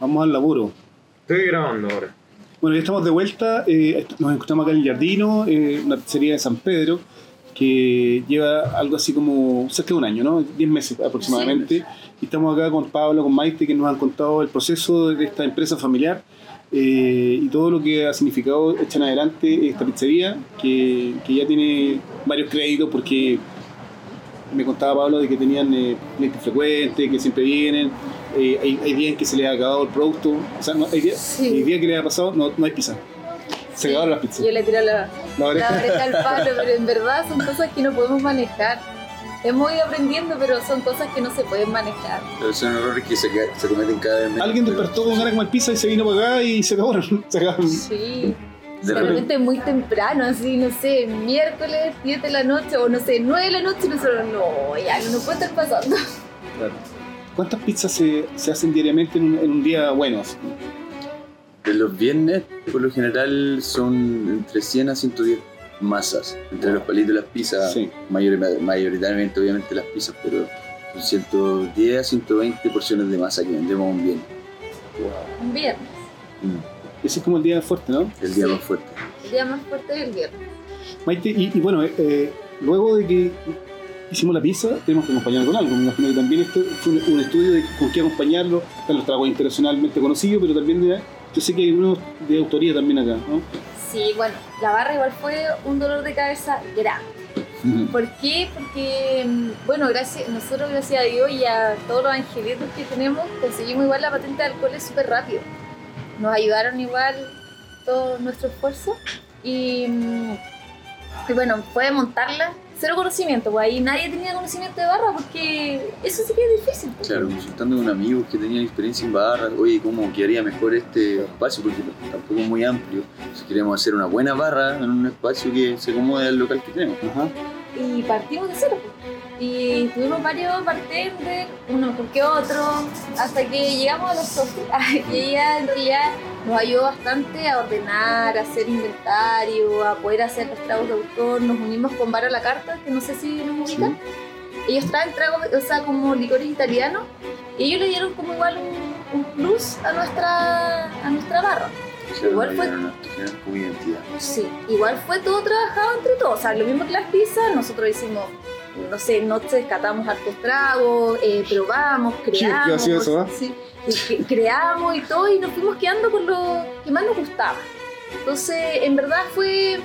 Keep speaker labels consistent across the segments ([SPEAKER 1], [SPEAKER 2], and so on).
[SPEAKER 1] Vamos al laburo.
[SPEAKER 2] Estoy grabando ahora.
[SPEAKER 1] Bueno, ya estamos de vuelta. eh, nos encontramos acá en el Jardino, eh, una pizzería de San Pedro, que lleva algo así como cerca de un año, ¿no? 10 meses aproximadamente. Y estamos acá con Pablo, con Maite, que nos han contado el proceso de esta empresa familiar eh, y todo lo que ha significado echar adelante esta pizzería, que, que ya tiene varios créditos porque me contaba Pablo de que tenían eh, clientes frecuentes, que siempre vienen. Eh, hay, hay días en que se les ha acabado el producto. O sea, no, hay, días,
[SPEAKER 3] Sí.
[SPEAKER 1] hay días que les ha pasado, no, no hay pizza. Se acabaron las pizzas.
[SPEAKER 3] Yo le tiro la,
[SPEAKER 1] La
[SPEAKER 3] la
[SPEAKER 1] oreja.
[SPEAKER 3] oreja al palo, pero en verdad son cosas que no podemos manejar. Hemos ido aprendiendo, pero son cosas que no se pueden manejar.
[SPEAKER 4] Pero son errores que se, se cometen cada vez menos.
[SPEAKER 1] Alguien despertó con ganas de comer pizza y se vino para acá y se acabaron. Se acabaron.
[SPEAKER 3] Sí.
[SPEAKER 4] De
[SPEAKER 3] repente muy temprano, así, no sé, miércoles, 7 de la noche, o no sé, 9 de la noche, y nosotros, no, ya no nos puede estar pasando.
[SPEAKER 1] Claro. ¿Cuántas pizzas se, se hacen diariamente en un, en un día bueno?
[SPEAKER 4] De los viernes, por lo general, son entre 100 a 110 masas. Entre los palitos y las pizzas,
[SPEAKER 1] Sí.
[SPEAKER 4] mayor- mayoritariamente, obviamente, las pizzas, pero son 110 a 120 porciones de masa que vendemos un viernes.
[SPEAKER 3] Un viernes,
[SPEAKER 4] Mm,
[SPEAKER 1] Ese es como el día fuerte, ¿no?
[SPEAKER 4] El día
[SPEAKER 3] Sí.
[SPEAKER 4] más fuerte.
[SPEAKER 3] el día más fuerte es el viernes.
[SPEAKER 1] Maite, y, y bueno, eh, luego de que hicimos la pizza, tenemos que acompañarlo con algo. Me imagino que también esto fue un, un estudio de con qué acompañarlo. Están los tragos internacionalmente conocidos, pero también de, yo sé que hay unos de autoría también acá, ¿no?
[SPEAKER 3] Sí, bueno, la barra igual fue un dolor de cabeza grande. ¿Por qué? Porque, mm, bueno, gracias, nosotros gracias a Dios y a todos los angelitos que tenemos, conseguimos igual la patente de alcoholes súper rápido. Nos ayudaron igual todo nuestro esfuerzo y, mm, y bueno, fue montarla, cero conocimiento, pues ahí nadie tenía conocimiento de barra porque eso sí que es difícil. pues.
[SPEAKER 4] Claro, consultando con amigos que tenían experiencia en barras, oye, ¿cómo quedaría mejor este espacio? Porque tampoco es muy amplio. Si queremos hacer una buena barra en un espacio que se acomode al local que tenemos.
[SPEAKER 1] Ajá.
[SPEAKER 3] y partimos de cero. pues. Y tuvimos varios bartenders, uno por que otro, hasta que llegamos a los socios. y ella en realidad nos ayudó bastante a ordenar, a hacer inventario, a poder hacer los tragos de autor. Nos unimos con Bar a la Carta, que no sé si nos ubican. Ellos traen tragos, o sea, como licores italianos, y ellos le dieron como igual un, un plus a nuestra, a nuestra barra. Igual fue-
[SPEAKER 4] como identidad.
[SPEAKER 3] Sí, igual fue todo trabajado entre todos. O sea, lo mismo que las pizzas, nosotros hicimos, no sé, noches catamos hartos tragos, eh, probamos, creamos.
[SPEAKER 1] ¿eh?
[SPEAKER 3] sí, y creamos y todo, y nos fuimos quedando con lo que más nos gustaba. Entonces, en verdad fue,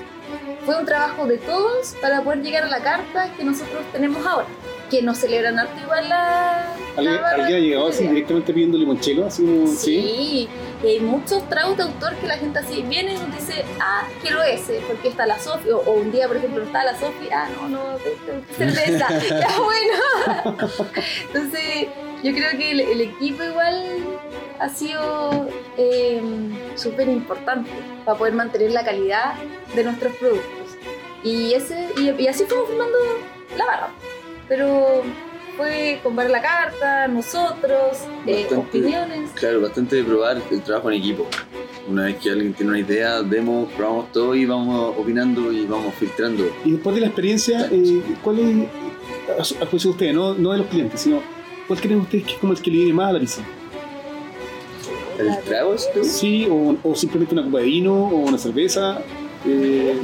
[SPEAKER 3] fue un trabajo de todos para poder llegar a la carta que nosotros tenemos ahora. Que nos celebran harto igual la.
[SPEAKER 1] ¿Alguien,
[SPEAKER 3] la
[SPEAKER 1] ha llegado así directamente pidiendo limonchelo? Así como, ¿sí?
[SPEAKER 3] Sí, y hay muchos tragos de autor que la gente así viene y nos dice, ah, quiero ese, porque está la Sofi, o, o un día, por ejemplo, está la Sofi, ah, no, no, cerveza, ya bueno. Entonces, yo creo que el, el equipo igual ha sido eh, súper importante para poder mantener la calidad de nuestros productos. Y, ese, y, y así fuimos formando la barra. Pero fue con Bar la Carta, nosotros, eh,
[SPEAKER 4] Bastante.
[SPEAKER 3] opiniones.
[SPEAKER 4] Claro, bastante de probar el trabajo en equipo. Una vez que alguien tiene una idea, vemos, probamos todo y vamos opinando y vamos filtrando.
[SPEAKER 1] Y después de la experiencia, eh, ¿cuál es, a su- a juicio de ustedes, no, no de los clientes, sino cuál creen ustedes que es como el que le viene más a la pizza?
[SPEAKER 4] ¿El trago es tú?
[SPEAKER 1] Sí, o, o simplemente una copa de vino o una cerveza. eh,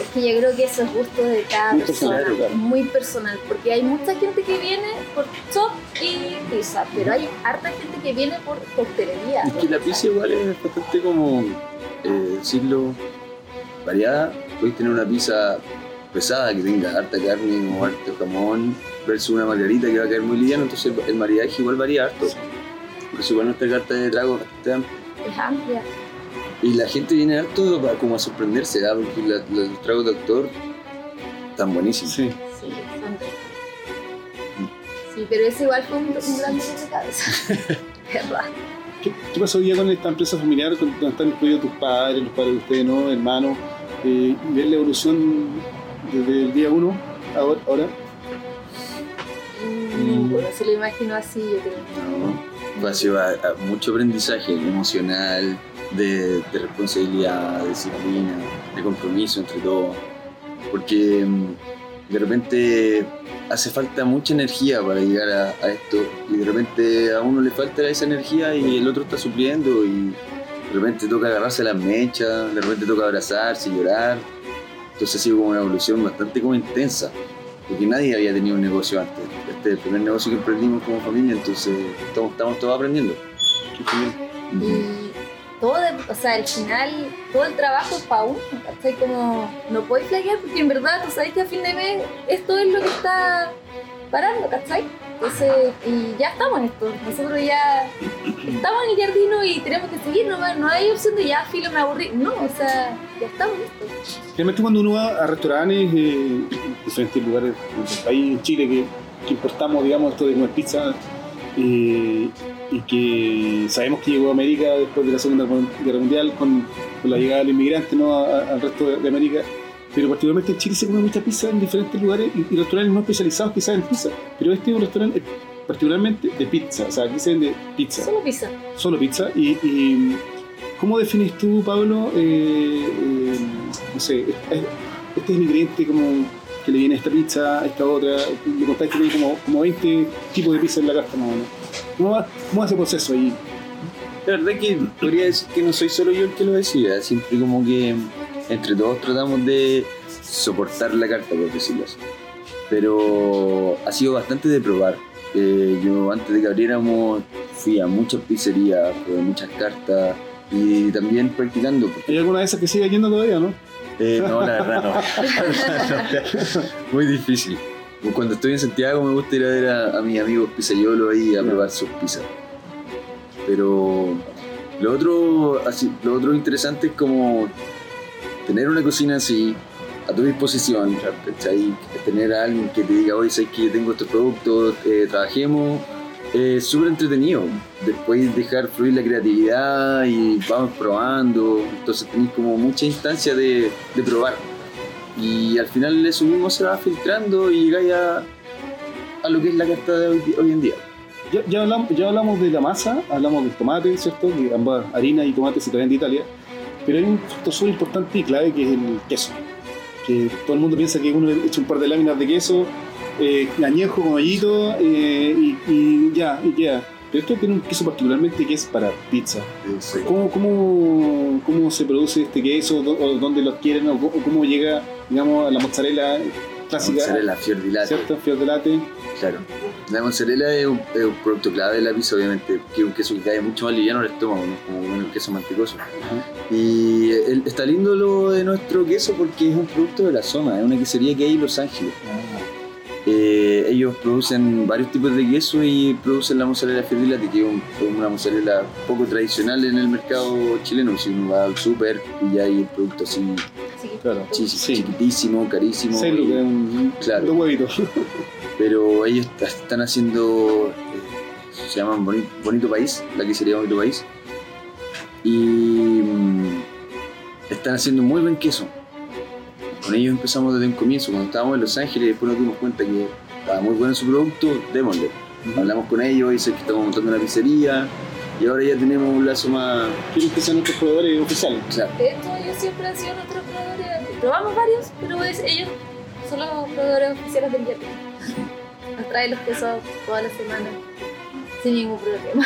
[SPEAKER 3] Es que yo creo que eso es gusto de cada
[SPEAKER 1] Muy
[SPEAKER 3] persona,
[SPEAKER 1] personal,
[SPEAKER 3] muy personal, porque hay mucha gente que viene por chop y pizza, pero hay harta gente que viene por coctelería.
[SPEAKER 4] Es que la pizza igual es bastante como, eh, decirlo, variada. Puedes tener una pizza pesada que tenga harta carne o harto jamón versus una margarita que va a caer muy liviano, entonces el maridaje igual varía harto. Por eso igual nuestra carta de trago es bastante amplia. Y la gente viene harto para como a sorprenderse, ¿ah? porque la- los tragos de autor están buenísimos.
[SPEAKER 1] sí.
[SPEAKER 3] Sí. Sí, pero ese igual fue un, un gran dolor de cabeza. ¿Verdad?
[SPEAKER 1] ¿Qué, qué pasó hoy día con esta empresa familiar con- donde están incluidos tus padres, los padres de ustedes, ¿no? hermanos? Eh, ver la evolución desde el día uno ahora. ahora.
[SPEAKER 3] Mm, Bueno, se lo imagino así, yo creo.
[SPEAKER 4] ¿no? Fue así, a- a mucho aprendizaje emocional, de, de responsabilidad, de disciplina, de compromiso entre todos. Porque mm, de repente hace falta mucha energía para llegar a, a esto y de repente a uno le falta esa energía y el otro está supliendo y de repente toca agarrarse las mechas, de repente toca abrazarse, llorar. Entonces ha sido como una evolución bastante como intensa, porque nadie había tenido un negocio antes. Este es el primer negocio que emprendimos como familia, entonces estamos, estamos todos aprendiendo.
[SPEAKER 3] Todo, o sea, al final, todo el trabajo es para uno, ¿cachai? Como, no podéis flaquear porque en verdad, tú que a fin de mes esto es lo que está parando, ¿cachai? Entonces, y ya estamos en esto. Nosotros ya estamos en el jardino y tenemos que seguir, no, hay opción de ya, filo, me aburrí. No, o sea, ya estamos en esto.
[SPEAKER 1] Realmente cuando uno va a restaurantes eh, en diferentes lugares del país, en Chile, que, que importamos, digamos, esto de comer pizza, eh, y que sabemos que llegó a América después de la Segunda Guerra Mundial con, con la llegada de los inmigrantes ¿no? a- a- al resto de, de América, pero particularmente en Chile se come mucha pizza en diferentes lugares y, y restaurantes no especializados quizás en pizza, pero este es un restaurante particularmente de pizza, o sea, aquí se vende pizza
[SPEAKER 3] Solo pizza.
[SPEAKER 1] solo pizza. Y, y ¿cómo defines tú, Pablo, eh, eh, no sé, este, este es el ingrediente como que le viene esta pizza, esta otra? Me contáis que tiene como, como 20 tipos de pizza en la carta, más o menos. ¿Cómo va, cómo va ese proceso ahí?
[SPEAKER 4] La verdad que podría decir que no soy solo yo el que lo decía, siempre como que entre todos tratamos de soportar la carta, por decirlo así. Pero ha sido bastante de probar. Eh, yo antes de que abriéramos fui a muchas pizzerías, probé muchas cartas y también practicando.
[SPEAKER 1] ¿Hay alguna de esas que sigue yendo todavía, no?
[SPEAKER 4] Eh, no, la verdad no. Muy difícil. Cuando estoy en Santiago me gusta ir a ver a, a mis amigos pizzaiolo ahí a probar sus pizzas. Pero lo otro, así, lo otro interesante es como tener una cocina así a tu disposición, ¿cachai? Tener a alguien que te diga, oye, sabes que yo tengo estos productos, eh, trabajemos. Es súper entretenido. Después dejar fluir la creatividad y vamos probando. Entonces tenéis como mucha instancia de, de probar. Y al final eso mismo se va filtrando y llegáis a, a lo que es la carta de hoy, hoy en día.
[SPEAKER 1] Ya, ya, hablamos, ya hablamos de la masa, hablamos del tomate, ¿cierto? Que ambas harina y tomate se traen de Italia. Pero hay un factor súper importante y clave que es el queso. Que todo el mundo piensa que uno echa un par de láminas de queso, eh, añejo con hoyito eh, y, y ya, y queda. Pero esto tiene un queso particularmente que es para pizza. ¿Cómo, cómo, cómo se produce este queso? ¿Dó- ¿O dónde lo adquieren? ¿O cómo, llega, digamos, a la mozzarella clásica?
[SPEAKER 4] Mozzarella fior di latte.
[SPEAKER 1] ¿Cierto? Fior latte.
[SPEAKER 4] Claro. La mozzarella es un, es un producto clave de la pizza, obviamente, que es un queso que cae mucho más liviano al estómago, ¿no? como un queso mantecoso. Y el- está lindo lo de nuestro queso porque es un producto de la zona, es una quesería que hay en Los Ángeles. Eh, ellos producen varios tipos de queso y producen la mozzarella latte, que es un- es una mozzarella poco tradicional en el mercado chileno. Si uno va al súper y ya hay el producto así
[SPEAKER 1] Claro.
[SPEAKER 4] chi-
[SPEAKER 1] Sí.
[SPEAKER 4] chiquitísimo, carísimo. Y-
[SPEAKER 1] un
[SPEAKER 4] Claro.
[SPEAKER 1] dos huevitos.
[SPEAKER 4] pero ellos están haciendo, eh, se llaman Boni- Bonito País, la que sería Bonito País, y mm, están haciendo muy buen queso. Con ellos empezamos desde un comienzo, cuando estábamos en Los Ángeles, después nos dimos cuenta que estaba muy bueno su producto, démosle. Hablamos con ellos, dicen que estamos montando una pizzería, y ahora ya tenemos un lazo más...
[SPEAKER 1] Quieren que sean nuestros proveedores oficiales.
[SPEAKER 4] Claro,
[SPEAKER 3] De hecho, ellos siempre han sido nuestros proveedores. Probamos varios, pero es, ellos son los proveedores oficiales del jardín. Nos traen los quesos todas las semanas sin ningún problema.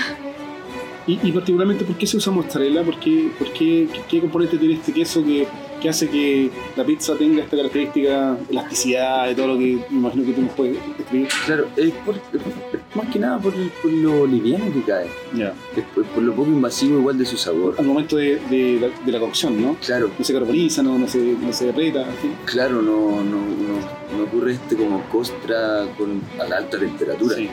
[SPEAKER 1] Y, y particularmente, ¿por qué se usa mozzarella? ¿Por qué, por qué, qué, qué componente tiene este queso que, que hace que la pizza tenga esta característica, elasticidad y todo lo que me imagino que tú nos puedes describir?
[SPEAKER 4] claro es, por- es más que nada por, por lo liviano que cae, es por, por lo poco invasivo igual de su sabor.
[SPEAKER 1] Al momento de, de, la, de la cocción, ¿no?
[SPEAKER 4] Claro,
[SPEAKER 1] No se carboniza, no, no, se, no se aprieta.
[SPEAKER 4] Claro, no, no, no, no ocurre este como costra con, a la alta temperatura.
[SPEAKER 1] Sí.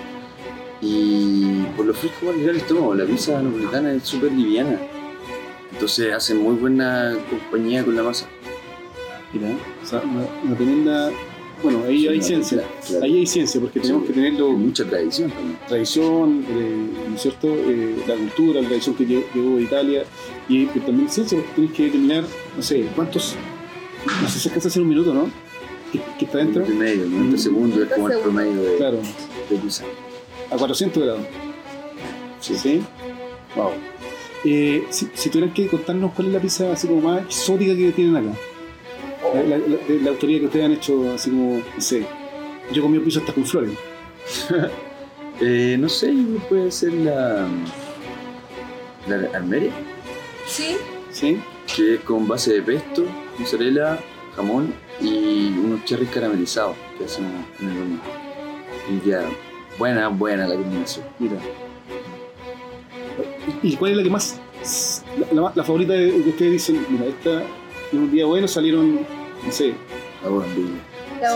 [SPEAKER 4] Y por lo fresco va a llegar el estómago. La pizza napolitana es súper liviana. Entonces hacen muy buena compañía con la masa.
[SPEAKER 1] Mira, o sea, una, tremenda. Bueno, ahí
[SPEAKER 4] Sí,
[SPEAKER 1] hay
[SPEAKER 4] no,
[SPEAKER 1] ciencia.
[SPEAKER 4] claro, claro.
[SPEAKER 1] Ahí hay ciencia, porque tenemos
[SPEAKER 4] Sí.
[SPEAKER 1] que tenerlo.
[SPEAKER 4] Mucha tradición también.
[SPEAKER 1] tradición, eh, ¿no es cierto? Eh, la cultura, la tradición que lle- llegó de Italia y, y también ciencia, porque tienes que determinar, no sé, cuántos, no sé si alcanza a hacer un minuto, ¿no? Que, que está dentro,
[SPEAKER 4] Minuto y medio, 90
[SPEAKER 1] Mm.
[SPEAKER 4] segundos es como el
[SPEAKER 3] 90
[SPEAKER 4] promedio de,
[SPEAKER 1] claro,
[SPEAKER 4] de pizza.
[SPEAKER 1] a 400 grados.
[SPEAKER 4] Sí.
[SPEAKER 1] ¿Sí? Wow. Eh, si, si tuvieran que contarnos cuál es la pizza así como más exótica que tienen acá, la, la- la- la autoría que ustedes han hecho, así como, no sé, Yo comí piso hasta con flores.
[SPEAKER 4] Eh, no sé, puede ser la. La armeria,
[SPEAKER 3] Sí,
[SPEAKER 1] ¿Sí?
[SPEAKER 4] que es con base de pesto, mozzarella, jamón y unos cherries caramelizados que hacen en el horno. Y ya, buena, buena la combinación.
[SPEAKER 1] Mira. ¿Y cuál es la que más. La, favorita de, que ustedes dicen? Mira, esta en un día bueno salieron, no sé,
[SPEAKER 4] La bougainville.
[SPEAKER 3] la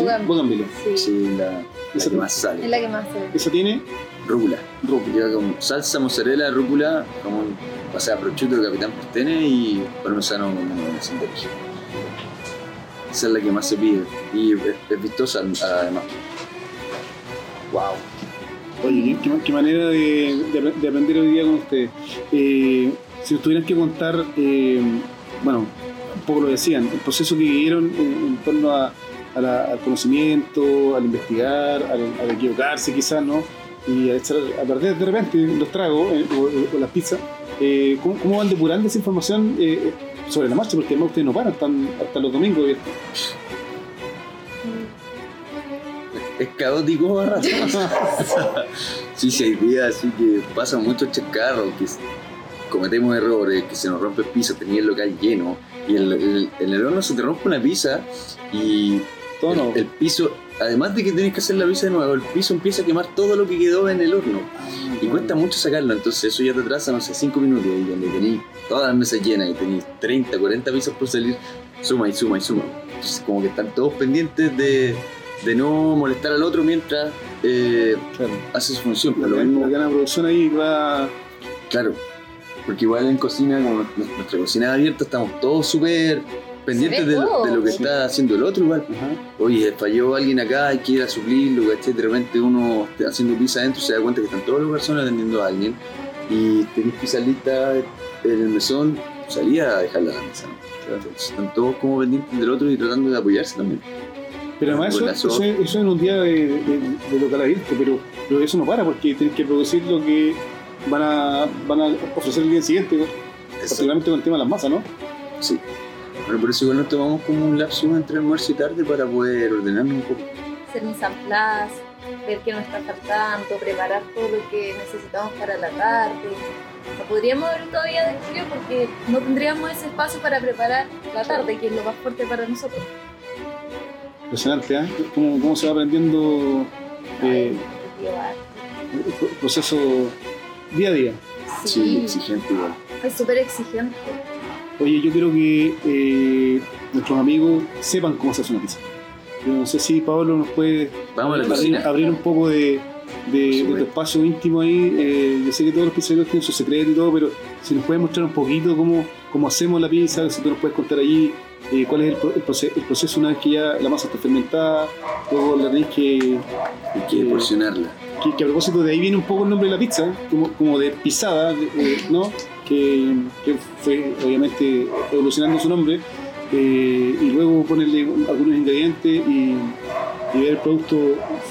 [SPEAKER 1] ¿sí?
[SPEAKER 3] Sí,
[SPEAKER 4] Sí, la, la
[SPEAKER 1] Esa
[SPEAKER 4] que más
[SPEAKER 3] es
[SPEAKER 4] sale.
[SPEAKER 3] la que más se ve.
[SPEAKER 1] Esa tiene
[SPEAKER 4] Rúcula.
[SPEAKER 1] rúcula.
[SPEAKER 4] Lleva con salsa, mozzarella, rúcula, jamón, o sea, prosciutto de capitán Pastene y parmesano de origen. Esa es la que más se pide y es, es vistosa además.
[SPEAKER 1] Wow. Oye, qué, qué- manera de, de de aprender hoy día con ustedes. Eh, si nos tuvieran que contar, eh, bueno, un poco lo decían, el proceso que vivieron en, en torno a, a la- al conocimiento, al investigar, al, al equivocarse quizás, ¿no? Y a, echar a perder de repente los tragos eh, o, o las pizzas. Eh, ¿cómo, cómo van depurando esa información eh, sobre la marcha? Porque además ustedes no paran hasta los domingos. ¿cierto?
[SPEAKER 4] Es caótico a ratos. sí, sí, hay días así que pasan muchos chascarros, que cometemos errores, que se nos rompe el piso, tenía el local lleno y el, el- en el horno se te rompe una pizza y
[SPEAKER 1] Todo
[SPEAKER 4] el, el piso, además de que tenés que hacer la pizza de nuevo, el piso empieza a quemar todo lo que quedó en el horno. Y cuesta mucho sacarlo, entonces eso ya te atrasa, no sé, 5 minutos y donde tenéis todas las mesas llenas y tenéis 30, 40 pisos por salir, suma y suma y suma. Entonces como que están todos pendientes de, de no molestar al otro mientras eh,
[SPEAKER 1] Claro.
[SPEAKER 4] hace su función.
[SPEAKER 1] La,
[SPEAKER 4] Pero lo
[SPEAKER 1] la,
[SPEAKER 4] mismo,
[SPEAKER 1] gana de producción ahí va.
[SPEAKER 4] claro, porque igual en cocina, como nuestra cocina es abierta, estamos todos súper pendientes de,
[SPEAKER 3] todo.
[SPEAKER 4] de lo que
[SPEAKER 1] Sí.
[SPEAKER 4] está haciendo el otro igual.
[SPEAKER 1] Ajá.
[SPEAKER 4] Oye, falló alguien acá, hay que ir a suplirlo, ¿cachai? De repente uno está haciendo pizza adentro se da cuenta que están todos los personas atendiendo a alguien y tenés pizza lista en el mesón, salía a dejarla a la mesa, ¿no? Entonces, están todos como pendientes del otro y tratando de apoyarse también.
[SPEAKER 1] Pero además eso, eso, es- eso en un día de, de, de local abierto, pero, pero eso no para porque tienes que producir lo que van a, van a ofrecer el día siguiente, particularmente con el tema de las masas, ¿no?
[SPEAKER 4] Sí. Bueno, por eso igual nos tomamos como un lapso entre almuerzo y tarde para poder ordenarnos un poco.
[SPEAKER 3] hacer mis amplas, ver qué nos está faltando, preparar todo lo que necesitamos para la tarde. No podríamos abrir todavía de frío porque no tendríamos ese espacio para preparar la tarde, que es lo más fuerte para nosotros.
[SPEAKER 1] Impresionante, ¿eh? Cómo, cómo se va aprendiendo eh, el pro- proceso día a día.
[SPEAKER 4] Sí,
[SPEAKER 3] Sí,
[SPEAKER 4] exigente igual.
[SPEAKER 3] es súper exigente.
[SPEAKER 1] Oye, yo quiero que eh, nuestros amigos sepan cómo se hace una pizza. Yo no sé si Pablo nos puede
[SPEAKER 4] Vamos a la
[SPEAKER 1] abrir, un poco de, de, de tu espacio íntimo ahí. Eh, yo sé que todos los pizzerías tienen su secreto y todo, pero si nos puedes mostrar un poquito cómo, cómo hacemos la pizza, si tú nos puedes contar allí eh, cuál es el, pro- el proce- el proceso una vez que ya la masa está fermentada, luego la tenéis que,
[SPEAKER 4] Hay que
[SPEAKER 1] Eh,
[SPEAKER 4] porcionarla.
[SPEAKER 1] que, que a propósito de ahí viene un poco el nombre de la pizza, como, como de pisada, eh, ¿no? Que, que fue obviamente evolucionando su nombre, eh, y luego ponerle algunos ingredientes y, y ver el producto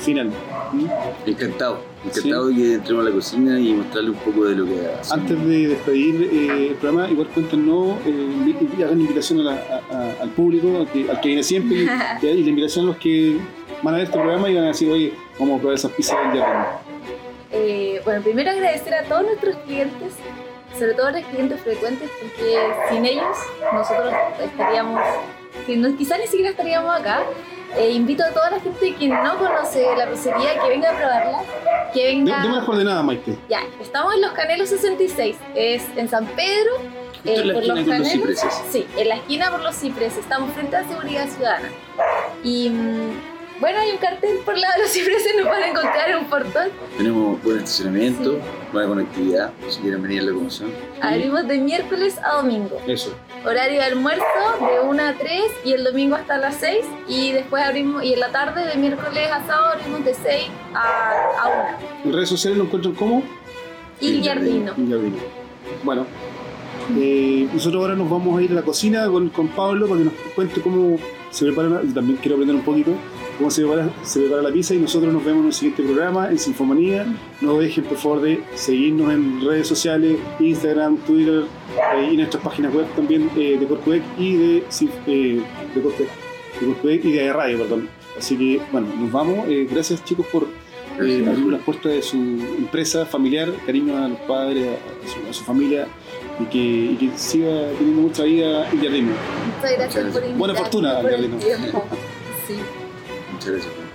[SPEAKER 1] final.
[SPEAKER 4] Encantado. Encantado de que entremos a la cocina y mostrarle un poco de lo que hacemos.
[SPEAKER 1] Antes de despedir eh, el programa, igual cuéntenos eh, hagan invitación a la- a- a- al público, al que, al que viene siempre, y, y la invitación a los que van a ver este programa y van a decir, oye, vamos a probar esas pizzas del jardín.
[SPEAKER 3] Eh, bueno, primero agradecer a todos nuestros clientes, sobre todo a los clientes frecuentes, porque sin ellos nosotros estaríamos, no, quizás ni siquiera estaríamos acá. Eh, invito a toda la gente que no conoce la pizzería que venga a probarla, que venga...
[SPEAKER 1] Deme las coordenadas, Maite.
[SPEAKER 3] Ya, estamos en Los Canelos 66, es en San Pedro,
[SPEAKER 4] en la
[SPEAKER 3] por los Canelos.
[SPEAKER 4] cipreses.
[SPEAKER 3] Sí, en la esquina por los cipreses, estamos frente a Seguridad Ciudadana. Y mm, bueno, hay un cartel por lado de los cipreses, nos van a encontrar en un portón.
[SPEAKER 4] Tenemos buen estacionamiento, buena conectividad, si quieren venir a la locomoción.
[SPEAKER 3] Abrimos de miércoles a domingo.
[SPEAKER 1] Eso.
[SPEAKER 3] Horario de almuerzo de 1 a 3 y el domingo hasta las 6. Y después abrimos, y en la tarde de miércoles a sábado abrimos de 6 a, a 1.
[SPEAKER 1] En redes sociales lo encuentran como. Un jardín. Bueno, eh, nosotros ahora nos vamos a ir a la cocina con, con Pablo para que nos cuente cómo se prepara, también quiero aprender un poquito, cómo se prepara, se prepara la pizza y nosotros nos vemos en el siguiente programa en Sinfomanía. No dejen por favor de seguirnos en redes sociales, Instagram, Twitter eh, y nuestras páginas web también eh, de Corcudec y de, eh, de de y de radio, perdón. Así que, bueno, nos vamos. Eh, gracias chicos por eh, abrir
[SPEAKER 4] Julio.
[SPEAKER 1] las puertas de su empresa familiar, cariño a los padres, a su, a su familia y que, y que siga teniendo mucha vida el jardín.
[SPEAKER 3] Muchas gracias por invitarme.
[SPEAKER 1] Buena fortuna,
[SPEAKER 3] tiempo. Sí.
[SPEAKER 4] Muchas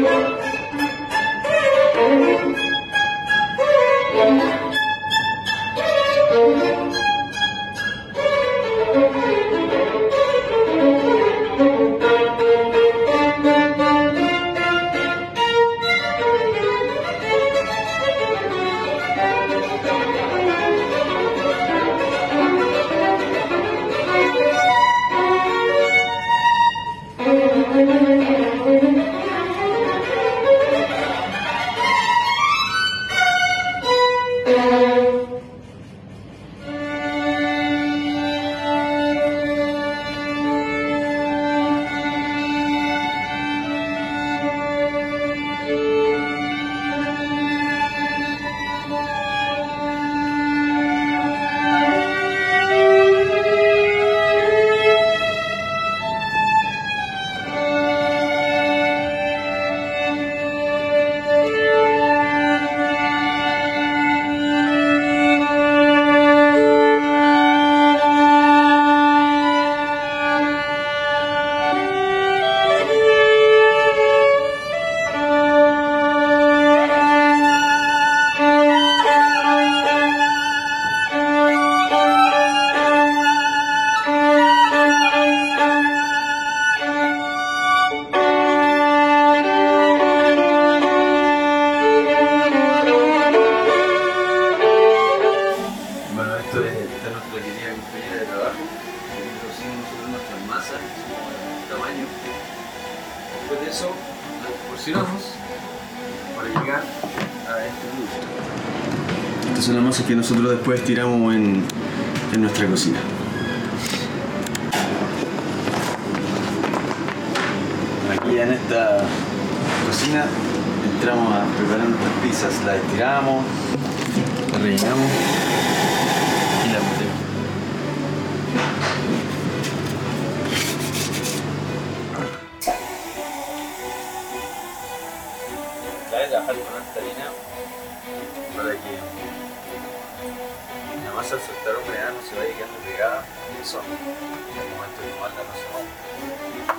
[SPEAKER 4] Gracias. Bueno, después tiramos en, en nuestra cocina. Aquí en esta cocina entramos a preparar nuestras pizzas, las estiramos, las rellenamos y las metemos. Trabajar con esta harina para que la masa al soltar humedad no se vaya quedando pegada el sol. En el momento de tomarla no se va.